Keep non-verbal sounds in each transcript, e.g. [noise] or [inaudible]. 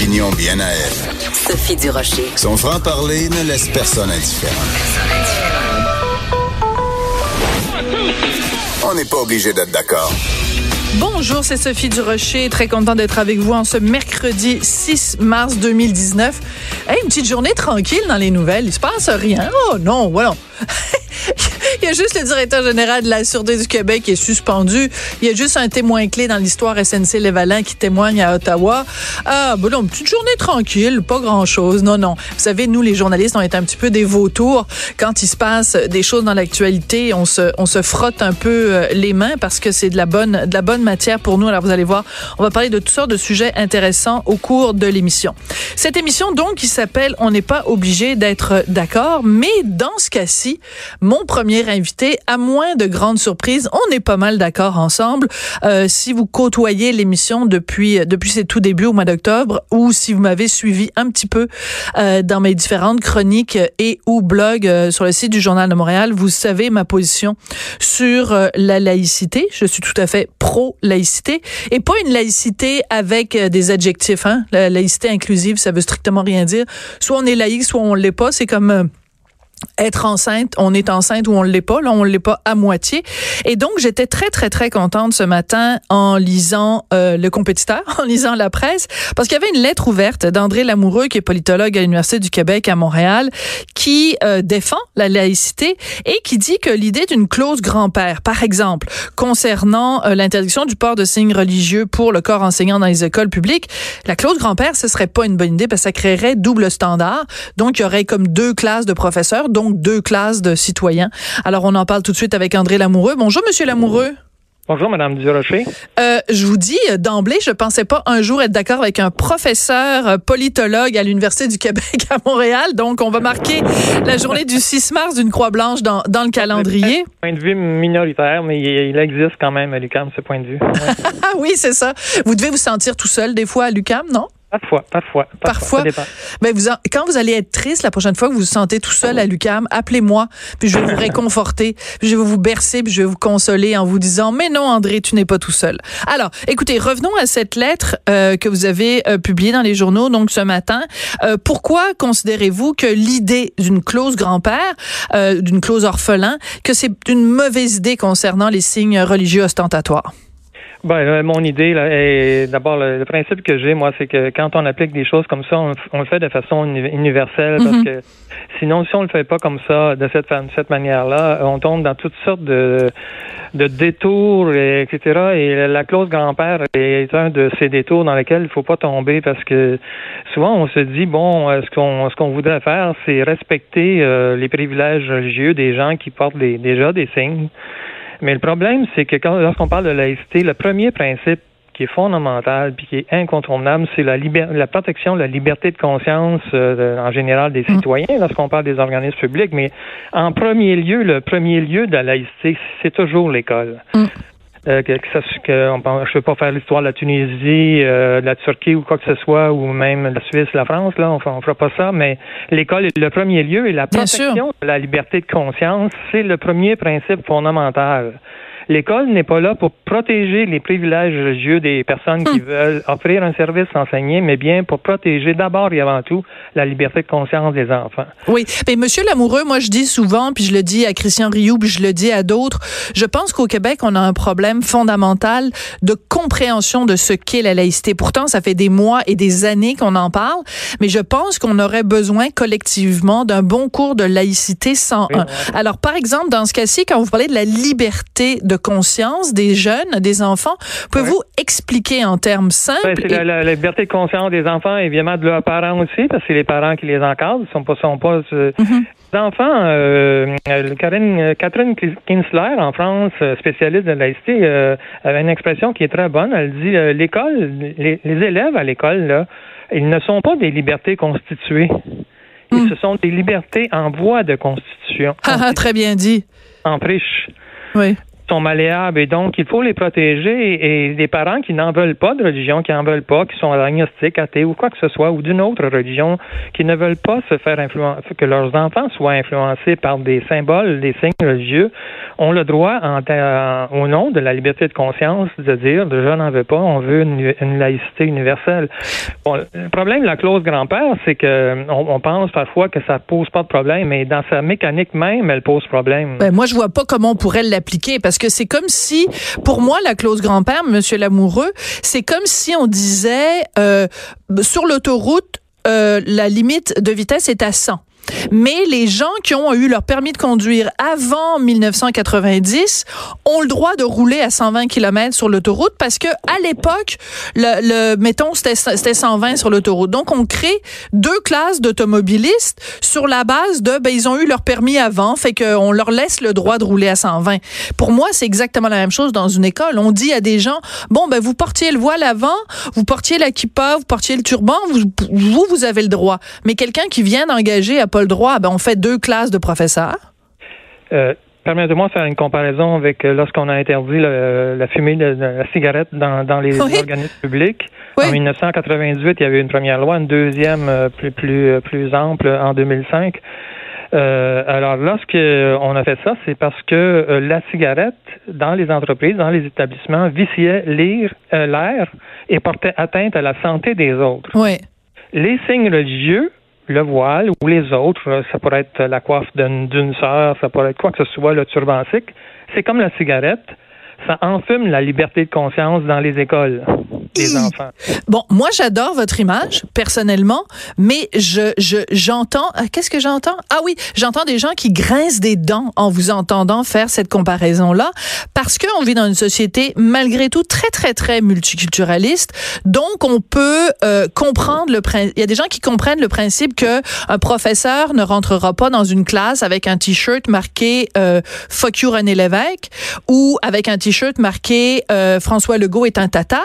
opinion bien à elle. Sophie Durocher. Son franc-parler ne laisse personne indifférent. On n'est pas obligé d'être d'accord. Bonjour, c'est Sophie Durocher. Très content d'être avec vous en ce mercredi 6 mars 2019. Hey, une petite journée tranquille dans les nouvelles. Il se passe rien. Oh non, voilà. [laughs] Il y a juste le directeur général de la Sûreté du Québec qui est suspendu. Il y a juste un témoin clé dans l'histoire SNC-Lévalin qui témoigne à Ottawa. Ah, bon, non, petite journée tranquille, pas grand-chose. Non, non. Vous savez, nous, les journalistes, on est un petit peu des vautours. Quand il se passe des choses dans l'actualité, on se, on se frotte un peu euh, les mains parce que c'est de la bonne, de la bonne matière pour nous. Alors, vous allez voir, on va parler de toutes sortes de sujets intéressants au cours de l'émission. Cette émission, donc, qui s'appelle On n'est pas obligé d'être d'accord, mais dans ce cas-ci, mon premier invité, à moins de grandes surprises, on est pas mal d'accord ensemble. Euh, si vous côtoyez l'émission depuis depuis ses tout débuts au mois d'octobre, ou si vous m'avez suivi un petit peu euh, dans mes différentes chroniques et ou blogs euh, sur le site du Journal de Montréal, vous savez ma position sur euh, la laïcité. Je suis tout à fait pro laïcité et pas une laïcité avec euh, des adjectifs. Hein? La laïcité inclusive, ça veut strictement rien dire. Soit on est laïque, soit on l'est pas. C'est comme euh, être enceinte, on est enceinte ou on l'est pas, là on l'est pas à moitié. Et donc j'étais très très très contente ce matin en lisant euh, le compétiteur, [laughs] en lisant la presse, parce qu'il y avait une lettre ouverte d'André Lamoureux qui est politologue à l'université du Québec à Montréal, qui euh, défend la laïcité et qui dit que l'idée d'une clause grand-père, par exemple, concernant euh, l'interdiction du port de signes religieux pour le corps enseignant dans les écoles publiques, la clause grand-père ce serait pas une bonne idée parce que ça créerait double standard. Donc il y aurait comme deux classes de professeurs donc deux classes de citoyens. Alors, on en parle tout de suite avec André Lamoureux. Bonjour, Monsieur Lamoureux. Bonjour, Madame Durocher. Euh, je vous dis euh, d'emblée, je pensais pas un jour être d'accord avec un professeur euh, politologue à l'Université du Québec à Montréal. Donc, on va marquer la journée du 6 mars d'une croix blanche dans, dans le calendrier. Point de vue minoritaire, mais il, il existe quand même à l'UQAM, ce point de vue. Ouais. [laughs] ah oui, c'est ça. Vous devez vous sentir tout seul des fois à l'UQAM, non? Parfois, parfois. Parfois. parfois ben vous en, quand vous allez être triste la prochaine fois que vous vous sentez tout seul à l'UCAM, appelez-moi, puis je vais vous [laughs] réconforter, puis je vais vous bercer, puis je vais vous consoler en vous disant mais non André, tu n'es pas tout seul. Alors, écoutez, revenons à cette lettre euh, que vous avez euh, publiée dans les journaux donc ce matin. Euh, pourquoi considérez-vous que l'idée d'une clause grand-père, euh, d'une clause orphelin, que c'est une mauvaise idée concernant les signes religieux ostentatoires? Ben, mon idée, là, est d'abord le, le, principe que j'ai, moi, c'est que quand on applique des choses comme ça, on, on le fait de façon universelle, Mhm. parce que sinon, si on le fait pas comme ça, de cette, cette manière-là, on tombe dans toutes sortes de, de détours, et, etc. Et la clause grand-père est un de ces détours dans lesquels il faut pas tomber, parce que souvent on se dit bon, euh, ce qu'on ce qu'on voudrait faire, c'est respecter euh, les privilèges religieux des gens qui portent des, déjà des signes. Mais le problème, c'est que quand, lorsqu'on parle de laïcité, le premier principe qui est fondamental puis qui est incontournable, c'est la, liber- la protection de la liberté de conscience euh, en général des citoyens lorsqu'on parle des organismes publics. Mais en premier lieu, le premier lieu de la laïcité, c'est toujours l'école. Mm. Euh, que, que ça, que, on, je ne veux pas faire l'histoire de la Tunisie, euh, de la Turquie ou quoi que ce soit, ou même la Suisse, la France, là, on ne fera pas ça, mais l'école est le premier lieu et la protection de la liberté de conscience, c'est le premier principe fondamental. L'école n'est pas là pour protéger les privilèges religieux des personnes qui veulent offrir un service enseigné, mais bien pour protéger d'abord et avant tout la liberté de conscience des enfants. Oui, mais Monsieur Lamoureux, moi je dis souvent, puis je le dis à Christian Rioux, puis je le dis à d'autres, je pense qu'au Québec on a un problème fondamental de compréhension de ce qu'est la laïcité. Pourtant, ça fait des mois et des années qu'on en parle, mais je pense qu'on aurait besoin collectivement d'un bon cours de laïcité 101. Oui, ouais. Alors, par exemple, dans ce cas-ci, quand vous parlez de la liberté de conscience des jeunes, des enfants, pouvez-vous expliquer en termes simples Ouais, c'est et- la, la- la liberté de conscience des enfants, évidemment, de leurs parents aussi, parce que c'est les parents qui les encadrent. Ils sont pas, sont pas euh, Mhm. Les enfants, euh, euh, Karine, euh, Catherine Kinsler, en France, spécialiste de la laïcité, euh, avait une expression qui est très bonne. Elle dit euh, l'école, les, les élèves à l'école, là, ils ne sont pas des libertés constituées. Ils, Mm. Ce sont des libertés en voie de constitution, Ah, ah, très bien dit. en friche. Oui. Sont malléables et donc il faut les protéger. Et des parents qui n'en veulent pas de religion, qui n'en veulent pas, qui sont agnostiques, athées ou quoi que ce soit, ou d'une autre religion, qui ne veulent pas se faire influencer, que leurs enfants soient influencés par des symboles, des signes religieux, ont le droit, au nom de la liberté de conscience, de dire je n'en veux pas, on veut une, laïcité universelle. Le problème de la clause grand-père, c'est que on, pense parfois que ça pose pas de problème, mais dans sa mécanique même, elle pose problème. Ben, moi, je vois pas comment on pourrait l'appliquer parce que c'est comme si, pour moi, la clause grand-père, Monsieur Lamoureux, c'est comme si on disait euh, sur l'autoroute, euh, la limite de vitesse est à 100. Mais les gens qui ont eu leur permis de conduire avant 1990 ont le droit de rouler à 120 km sur l'autoroute parce que à l'époque, le, mettons, c'était 120 sur l'autoroute. Donc, on crée deux classes d'automobilistes sur la base de, ben, ils ont eu leur permis avant, fait qu'on leur laisse le droit de rouler à 120. Pour moi, c'est exactement la même chose dans une école. On dit à des gens, bon, ben, vous portiez le voile avant, vous portiez la kippa, vous portiez le turban, vous, vous, vous avez le droit. Mais quelqu'un qui vient d'engager à pas le droit, ben on fait deux classes de professeurs. Euh, Permettez-moi de faire une comparaison avec euh, lorsqu'on a interdit la fumée de, la cigarette dans, les organismes publics. En 1998, il y avait une première loi, une deuxième euh, plus plus plus ample en 2005. Euh, alors, lorsqu'on a fait ça, c'est parce que la cigarette, dans les entreprises, dans les établissements, viciait l'air et portait atteinte à la santé des autres. Oui. Les signes religieux le voile ou les autres, ça pourrait être la coiffe d'une sœur, ça pourrait être quoi que ce soit, le turban c'est comme la cigarette, ça enfume la liberté de conscience dans les écoles des enfants. Bon, moi j'adore votre image personnellement, mais je j'entends euh, qu'est-ce que j'entends? Ah oui, j'entends des gens qui grincent des dents en vous entendant faire cette comparaison là parce qu'on vit dans une société malgré tout très très très multiculturaliste. Donc on peut euh, comprendre le principe il y a des gens qui comprennent le principe que un professeur ne rentrera pas dans une classe avec un t-shirt marqué euh, fuck you René Lévesque ou avec un t-shirt marqué euh, François Legault est un tata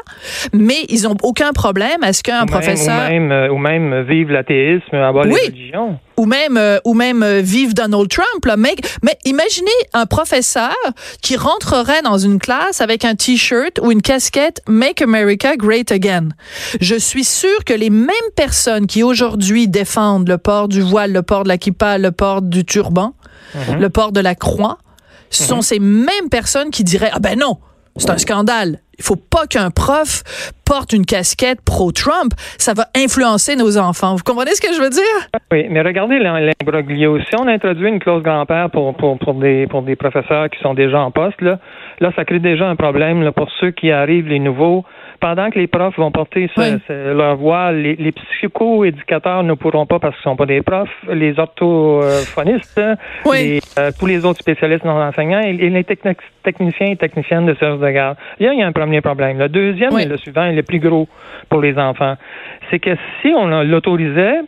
mais ils n'ont aucun problème à ce qu'un professeur... Ou même, euh, ou même vive l'athéisme, avoir oui. les religions ou même euh, ou même euh, vive Donald Trump là. Mais, mais imaginez un professeur qui rentrerait dans une classe avec un t-shirt ou une casquette Make America Great Again. Je suis sûre que les mêmes personnes qui aujourd'hui défendent le port du voile, le port de la kippa, le port du turban, mhm. le port de la croix, sont mhm. ces mêmes personnes qui diraient ah ben non, c'est un scandale. Il faut pas qu'un prof porte une casquette pro-Trump. Ça va influencer nos enfants. Vous comprenez ce que je veux dire? Oui, mais regardez l'imbroglio. Si on introduit une clause grand-père pour, pour, des, pour des professeurs qui sont déjà en poste, là, là ça crée déjà un problème pour ceux qui arrivent, les nouveaux pendant que les profs vont porter leur voix, les, les psycho-éducateurs ne pourront pas parce qu'ils ne sont pas des profs, les orthophonistes, euh, tous les autres spécialistes non enseignants et, les techniciens et techniciennes de service de garde. Là, il y a un premier problème. Le deuxième et le suivant est le plus gros pour les enfants. C'est que si on l'autorisait,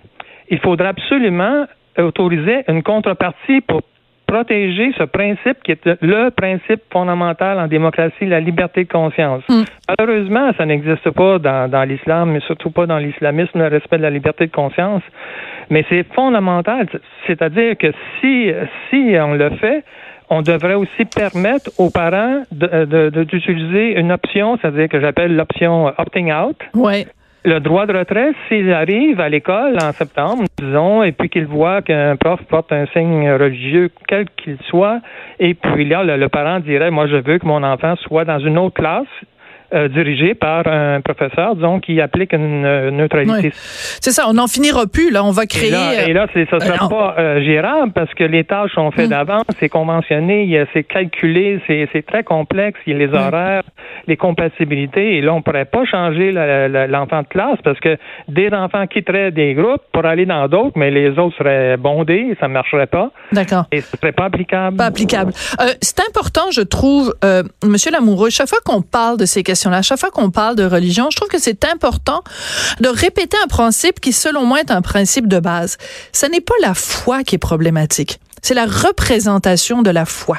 il faudrait absolument autoriser une contrepartie pour protéger ce principe qui est le principe fondamental en démocratie, la liberté de conscience. Mm. Malheureusement, ça n'existe pas dans, dans l'islam, mais surtout pas dans l'islamisme, le respect de la liberté de conscience. Mais c'est fondamental. C'est-à-dire que si, si on le fait, on devrait aussi permettre aux parents d'utiliser de, de, une option, c'est-à-dire que j'appelle l'option opting out. Ouais le droit de retrait, s'il arrive à l'école en septembre, disons, et puis qu'il voit qu'un prof porte un signe religieux, quel qu'il soit, et puis là, le, parent dirait, moi, je veux que mon enfant soit dans une autre classe, euh, dirigé par un professeur, disons, qui applique une euh, neutralité. C'est ça, on n'en finira plus, là, on va créer... Et là, et là ça ne sera pas euh, gérable parce que les tâches sont faites mm. d'avance, c'est conventionné, c'est calculé, c'est très complexe, il y a les horaires, les compatibilités, et là, on ne pourrait pas changer l'enfant de classe parce que des enfants quitteraient des groupes pour aller dans d'autres, mais les autres seraient bondés, ça ne marcherait pas. D'accord. Et ce serait pas applicable. Pas applicable. c'est important, je trouve, Monsieur Lamoureux, chaque fois qu'on parle de ces questions à chaque fois qu'on parle de religion, je trouve que c'est important de répéter un principe qui, selon moi, est un principe de base. Ce n'est pas la foi qui est problématique, c'est la représentation de la foi.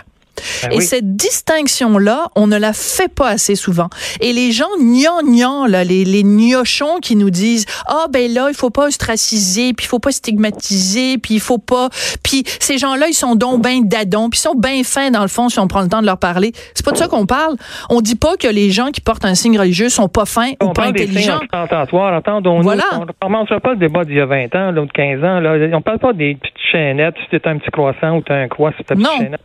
Ben et cette distinction-là, on ne la fait pas assez souvent. Et les gens gnangnans, là, les, les gnochons qui nous disent, ah, ben là, il faut pas ostraciser, puis il faut pas stigmatiser, puis il faut pas, puis ces gens-là, ils sont donc ben dadons, puis ils sont bien fins dans le fond si on prend le temps de leur parler. C'est pas de ça qu'on parle. On dit pas que les gens qui portent un signe religieux sont pas fins ou pas intelligents. voilà. On ne pas le débat d'il y a 20 ans, là, ou de 15 ans. Là. On parle pas des petites chaînettes, si c'est un petit croissant ou tu as un croix, c'est ta petite chaînette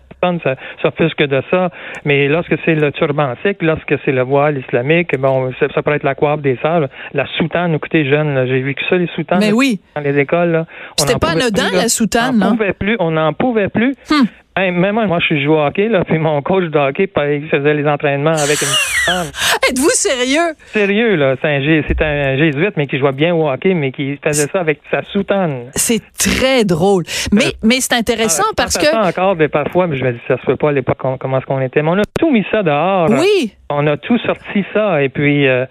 plus que de ça. Mais lorsque c'est le turban sikh, lorsque c'est le voile islamique, bon, ça, ça pourrait être la coiffe des sages, la soutane. Écoutez, jeune, j'ai vu que ça, les soutanes. Mais oui. Dans les écoles, C'était pas anodin, la soutane, On n'en pouvait plus, on n'en pouvait plus. Hum. Même moi, moi, je suis joué au hockey, là, puis mon coach de hockey, il faisait les entraînements avec une [laughs] Êtes-vous sérieux? Sérieux, là. C'est un, un, jésuite, mais qui jouait bien au hockey, mais qui faisait ça avec sa soutane. C'est très drôle. Mais, euh, mais c'est intéressant ah, parce que. Encore, mais parfois, mais je me dis, ça se fait pas à l'époque, comment est-ce qu'on était. Mais on a tout mis ça dehors. Oui. On a tout sorti ça. Et puis, euh,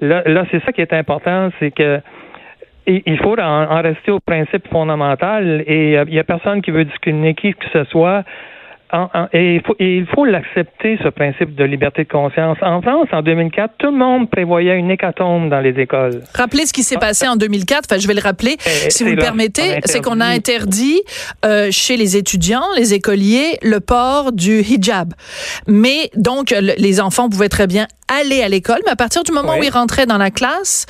là, là c'est ça qui est important, c'est que il faut en, rester au principe fondamental et euh, il n'y a personne qui veut discriminer qui que ce soit et il faut, l'accepter, ce principe de liberté de conscience. En France, en 2004, tout le monde prévoyait une hécatombe dans les écoles. Rappelez ce qui s'est passé en 2004. Enfin, je vais le rappeler, si vous le permettez. C'est qu'on a interdit euh, chez les étudiants, les écoliers, le port du hijab. Mais donc, les enfants pouvaient très bien aller à l'école, mais à partir du moment où ils rentraient dans la classe,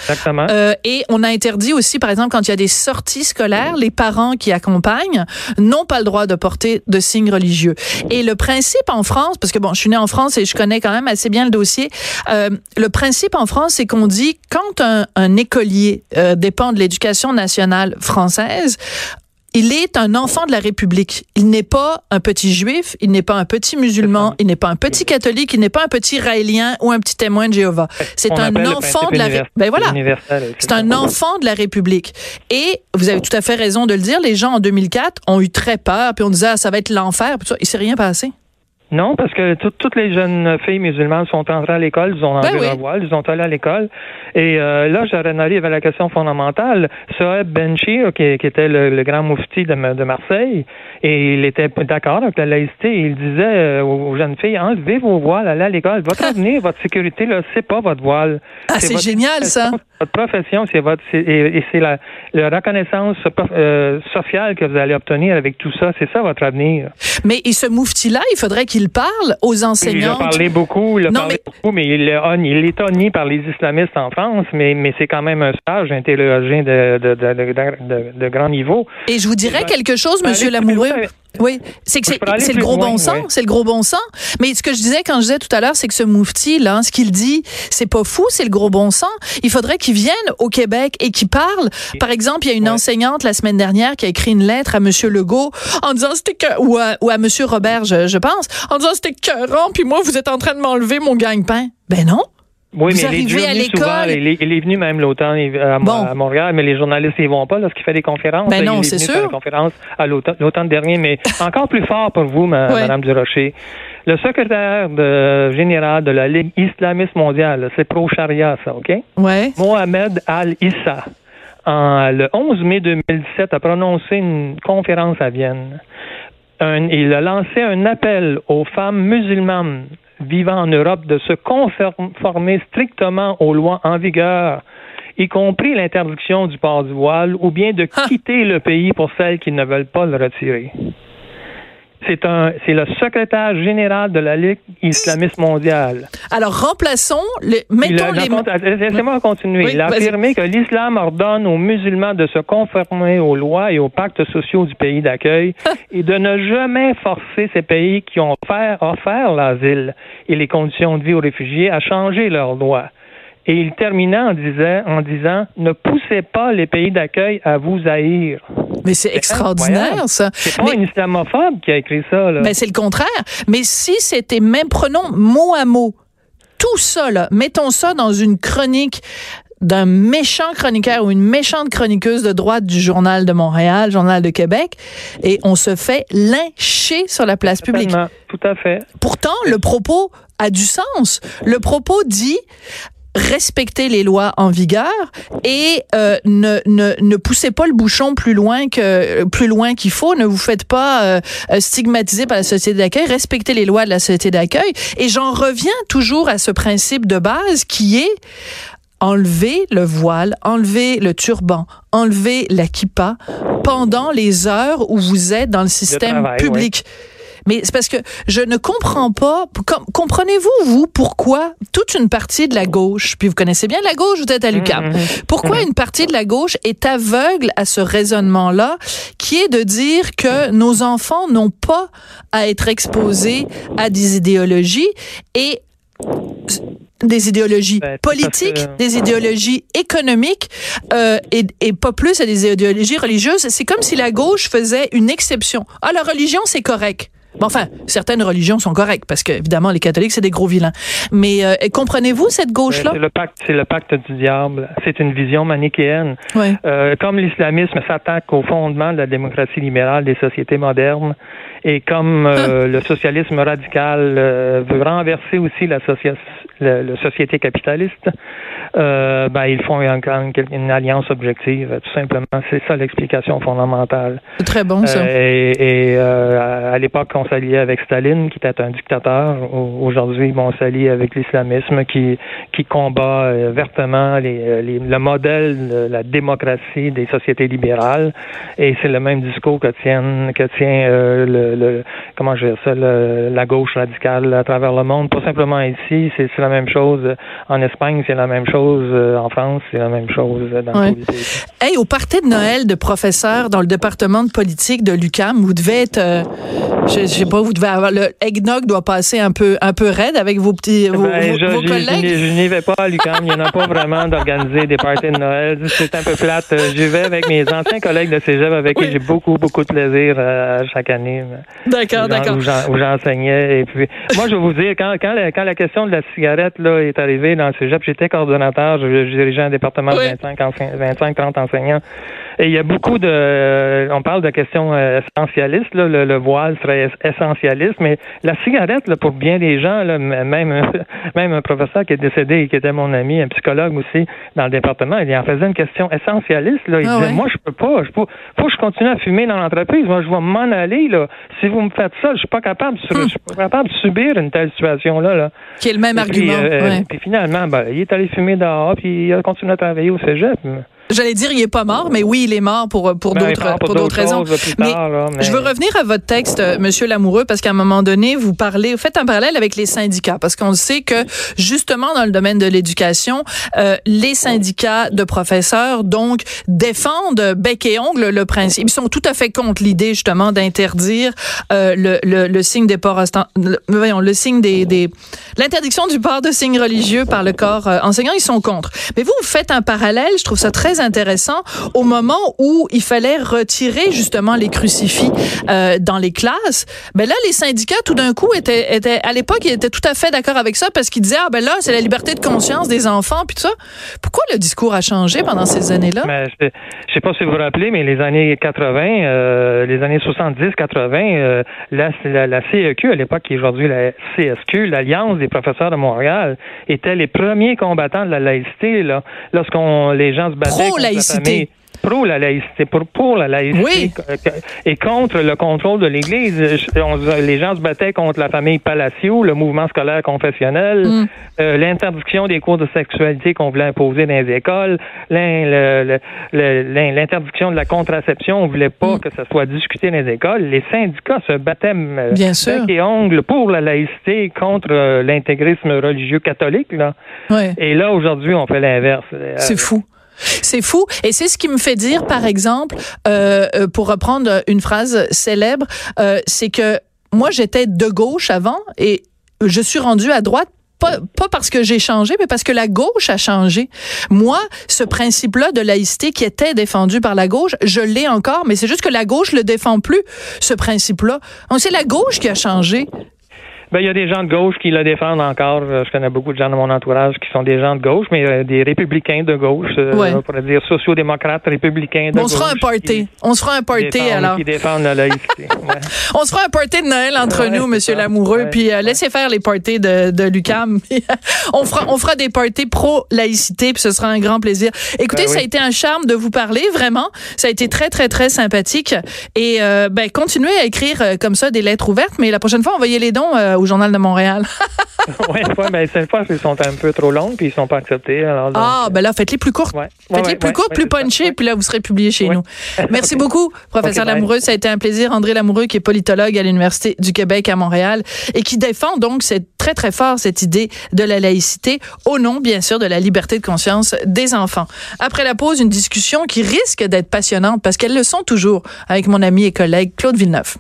euh, et on a interdit aussi, par exemple, quand il y a des sorties scolaires, les parents qui accompagnent n'ont pas le droit de porter de signes religieux. Et le principe en France, parce que bon, je suis née en France et je connais quand même assez bien le dossier, euh, le principe en France, c'est qu'on dit quand un, un écolier euh, dépend de l'éducation nationale française, il est un enfant de la République. Il n'est pas un petit juif, il n'est pas un petit musulman, il n'est pas un petit catholique, il n'est pas un petit raélien ou un petit témoin de Jéhovah. C'est un enfant de la ben voilà. C'est un enfant de la République. Et vous avez tout à fait raison de le dire, les gens en 2004 ont eu très peur, puis on disait ah, ça va être l'enfer, puis ça, il s'est rien passé. Non, parce que toutes les jeunes filles musulmanes sont entrées à l'école, ils ont enlevé ben leur voile, ils sont allées à l'école. Et euh, là, j'en arrive à la question fondamentale. Soeb Benchir, qui, qui était le, grand moufti de, de, Marseille, et il était d'accord avec la laïcité, il disait euh, aux jeunes filles, enlevez vos voiles, allez à l'école. Votre [laughs] avenir, votre sécurité, là, c'est pas votre voile. Ah, c'est génial, ça. Votre profession, c'est votre, et, c'est la, la, reconnaissance euh, sociale que vous allez obtenir avec tout ça. C'est ça votre avenir. Mais et ce moufti-là, il faudrait qu'il parle aux enseignants. Il a parlé beaucoup, il a parlé mais... beaucoup, mais il, il est honni par les islamistes en France, mais, mais c'est quand même un stage interrogé de, de, de, de, grand niveau. Et je vous dirais quelque chose, Monsieur Lamoureux. Oui, c'est que c'est le gros bon sens, c'est le gros bon sens. Mais ce que je disais quand je disais tout à l'heure, c'est que ce moufti là, ce qu'il dit, c'est pas fou, c'est le gros bon sens. Il faudrait qu'il vienne au Québec et qu'il parle. Par exemple, il y a une enseignante la semaine dernière qui a écrit une lettre à Monsieur Legault en disant c'était que ou à, ou à Monsieur Robert, je, je pense, en disant c'était cœurant, puis moi vous êtes en train de m'enlever mon gagne-pain. Ben non. Oui, mais il est, venu souvent, il, est, il est venu même l'automne à, Montréal, mais les journalistes ils vont pas lorsqu'il fait des conférences. Ben non, c'est sûr. Faire des conférences à l'automne dernier, mais [laughs] encore plus fort pour vous, Madame Durocher. Le secrétaire de, général de la Ligue islamiste mondiale, c'est pro-charia, ça, OK? Ouais. Mohamed Al-Issa, le 11 mai 2017, a prononcé une conférence à Vienne. il a lancé un appel aux femmes musulmanes vivant en Europe de se conformer strictement aux lois en vigueur, y compris l'interdiction du port du voile, ou bien de ah. quitter le pays pour celles qui ne veulent pas le retirer. C'est un, c'est le secrétaire général de la Ligue islamiste mondiale. Alors remplaçons, les, mettons les. Laissez-moi continuer. il a affirmé que l'islam ordonne aux musulmans de se conformer aux lois et aux pactes sociaux du pays d'accueil et de ne jamais forcer ces pays qui ont offert, offert l'asile et les conditions de vie aux réfugiés à changer leurs lois. Et il terminait en disant, en disant ne poussez pas les pays d'accueil à vous haïr. Mais c'est extraordinaire, ça. C'est pas un islamophobe qui a écrit ça. Là. Mais c'est le contraire. Mais si c'était même, prenons mot à mot, tout ça, là, mettons ça dans une chronique d'un méchant chroniqueur ou une méchante chroniqueuse de droite du Journal de Montréal, Journal de Québec, et on se fait lyncher sur la place publique. Tout à fait. Pourtant, le propos a du sens. Le propos dit respectez les lois en vigueur et euh, ne, ne, ne poussez pas le bouchon plus loin que plus loin qu'il faut. Ne vous faites pas euh, stigmatiser par la société d'accueil. Respectez les lois de la société d'accueil. Et j'en reviens toujours à ce principe de base qui est enlever le voile, enlever le turban, enlever la kippa pendant les heures où vous êtes dans le système public. Mais c'est parce que je ne comprends pas. Comprenez-vous, vous, pourquoi toute une partie de la gauche, puis vous connaissez bien la gauche, vous êtes à l'UQAM, mm-hmm. pourquoi mm-hmm. une partie de la gauche est aveugle à ce raisonnement-là, qui est de dire que nos enfants n'ont pas à être exposés à des idéologies et des idéologies ben, politiques, des idéologies économiques euh, et, et, pas plus à des idéologies religieuses. C'est comme si la gauche faisait une exception. Ah, la religion, c'est correct. Bon, enfin, certaines religions sont correctes parce que évidemment les catholiques c'est des gros vilains. Mais euh, comprenez-vous cette gauche-là? C'est le pacte, c'est le pacte du diable. C'est une vision manichéenne. Euh, comme l'islamisme s'attaque au fondement de la démocratie libérale des sociétés modernes, et comme euh, ah. le socialisme radical euh, veut renverser aussi la, la société capitaliste, euh, ben, ils font une, une, alliance objective, tout simplement. C'est ça l'explication fondamentale. C'est très bon, ça. Euh, et, et euh, à l'époque, on s'alliait avec Staline, qui était un dictateur. Aujourd'hui, bon, on s'allie avec l'islamisme qui, qui combat euh, vertement les, les, le modèle de la démocratie des sociétés libérales. Et c'est le même discours que, tiennent, que tient le, le, comment je dire ça, la gauche radicale à travers le monde. Pas simplement ici, c'est la même chose en Espagne, c'est la même chose euh, en France, c'est la même chose dans ouais. Hey, au party de Noël de professeurs dans le département de politique de l'UCAM, vous devez être, euh, je, je, sais pas, vous devez avoir le eggnog doit passer un peu un peu raide avec vos petits vos, ben, je, vos collègues. Je, n'y vais pas à l'UCAM, il n'y en a pas vraiment d'organiser des parties de Noël. C'est un peu plate. J'y vais avec mes anciens collègues de cégep avec qui j'ai beaucoup beaucoup de plaisir euh, chaque année. D'accord, d'accord. Où j'enseignais et puis moi je vais vous dire quand quand la, quand la question de la cigarette là est arrivée dans le cégep, j'étais coordonnateur je, dirigeais un département de 25-30 enseignants. Et il y a beaucoup de... On parle de questions euh, essentialistes. le, voile serait essentialiste, mais la cigarette, là, pour bien des gens, là, même, [laughs] même un professeur qui est décédé et qui était mon ami, un psychologue aussi dans le département, il en faisait une question essentialiste. Là. Il ah disait, moi, je peux pas. Je peux, faut que je continue à fumer dans l'entreprise. Moi, je vais m'en aller. Là. Si vous me faites ça, je suis pas capable, de, je suis pas capable de subir une telle situation-là. Là. Qui est le même argument. Euh, puis finalement, ben, il est allé fumer dehors, puis il a continué à travailler au cégep. J'allais dire, il est pas mort, mais oui, il est mort pour pour ben, d'autres pour, d'autres raisons. mais, je veux revenir à votre texte, euh, Monsieur Lamoureux, parce qu'à un moment donné, vous parlez, vous faites un parallèle avec les syndicats, parce qu'on sait que justement dans le domaine de l'éducation, euh, les syndicats de professeurs donc défendent bec et ongle le principe. Ils sont tout à fait contre l'idée justement d'interdire euh, le, le, le, signe des ports, le, voyons, le signe des, des l'interdiction du port de signes religieux par le corps euh, enseignant. Ils sont contre. Mais vous, vous faites un parallèle. Je trouve ça très intéressant au moment où il fallait retirer justement les crucifix euh, dans les classes. Ben là, les syndicats, tout d'un coup, étaient, étaient à l'époque, ils étaient tout à fait d'accord avec ça parce qu'ils disaient ah ben là, c'est la liberté de conscience des enfants puis tout ça. Pourquoi le discours a changé pendant ces années-là? Ben, Je sais pas si vous vous rappelez, mais les années 80, euh, les années 70-80, euh, la, la, la, CEQ à l'époque, qui est aujourd'hui la CSQ, l'Alliance des professeurs de Montréal, était les premiers combattants de la laïcité là, lorsqu'on les gens se battaient pro-laïcité. Pro la laïcité, pour, pour la laïcité et contre le contrôle de l'Église. les gens se battaient contre la famille Palacio, le mouvement scolaire confessionnel, mm. euh, l'interdiction des cours de sexualité qu'on voulait imposer dans les écoles, l'interdiction de la contraception, on voulait pas mm. que ça soit discuté dans les écoles. Les syndicats se battaient euh, Bien sûr. et ongles pour la laïcité contre euh, l'intégrisme religieux catholique. Là. Et là, aujourd'hui, on fait l'inverse. C'est fou. C'est fou. Et c'est ce qui me fait dire, par exemple, euh, euh, pour reprendre une phrase célèbre, euh, c'est que moi, j'étais de gauche avant et je suis rendue à droite pas, pas, parce que j'ai changé, mais parce que la gauche a changé. Moi, ce principe-là de laïcité qui était défendu par la gauche, je l'ai encore, mais c'est juste que la gauche le défend plus, ce principe-là. C'est la gauche qui a changé. Ben, il y a des gens de gauche qui le défendent encore. Euh, je connais beaucoup de gens de mon entourage qui sont des gens de gauche, mais euh, des républicains de gauche, euh, Ouais. on pourrait dire sociodémocrates, républicains de on gauche. se fera un party. On se fera un party alors. Qui défendent la laïcité. [laughs] Ouais. On se fera un party de Noël entre Ouais, nous, Monsieur ça. Lamoureux, puis euh, laissez faire les parties de, de Lucam. [laughs] on fera, on fera des parties pro laïcité, puis ce sera un grand plaisir. Écoutez, Ben ça a été un charme de vous parler, vraiment. Ça a été très, très, très sympathique. Et ben, continuez à écrire comme ça des lettres ouvertes, mais la prochaine fois, envoyez les dons euh, au Journal de Montréal. [laughs] ouais, ouais, ben, cette fois, ils sont un peu trop longues puis ils sont pas acceptés. Alors, donc, ah, ben là, faites-les plus courtes. ouais. Ouais, Faites-les plus courtes, plus c'est punchées, puis là, vous serez publié chez nous. [laughs] Merci beaucoup, professeur. Lamoureux. Ça a été un plaisir. André Lamoureux, qui est politologue à l'Université du Québec à Montréal et qui défend donc cette, très, très fort cette idée de la laïcité au nom, bien sûr, de la liberté de conscience des enfants. Après la pause, une discussion qui risque d'être passionnante parce qu'elles le sont toujours avec mon ami et collègue Claude Villeneuve.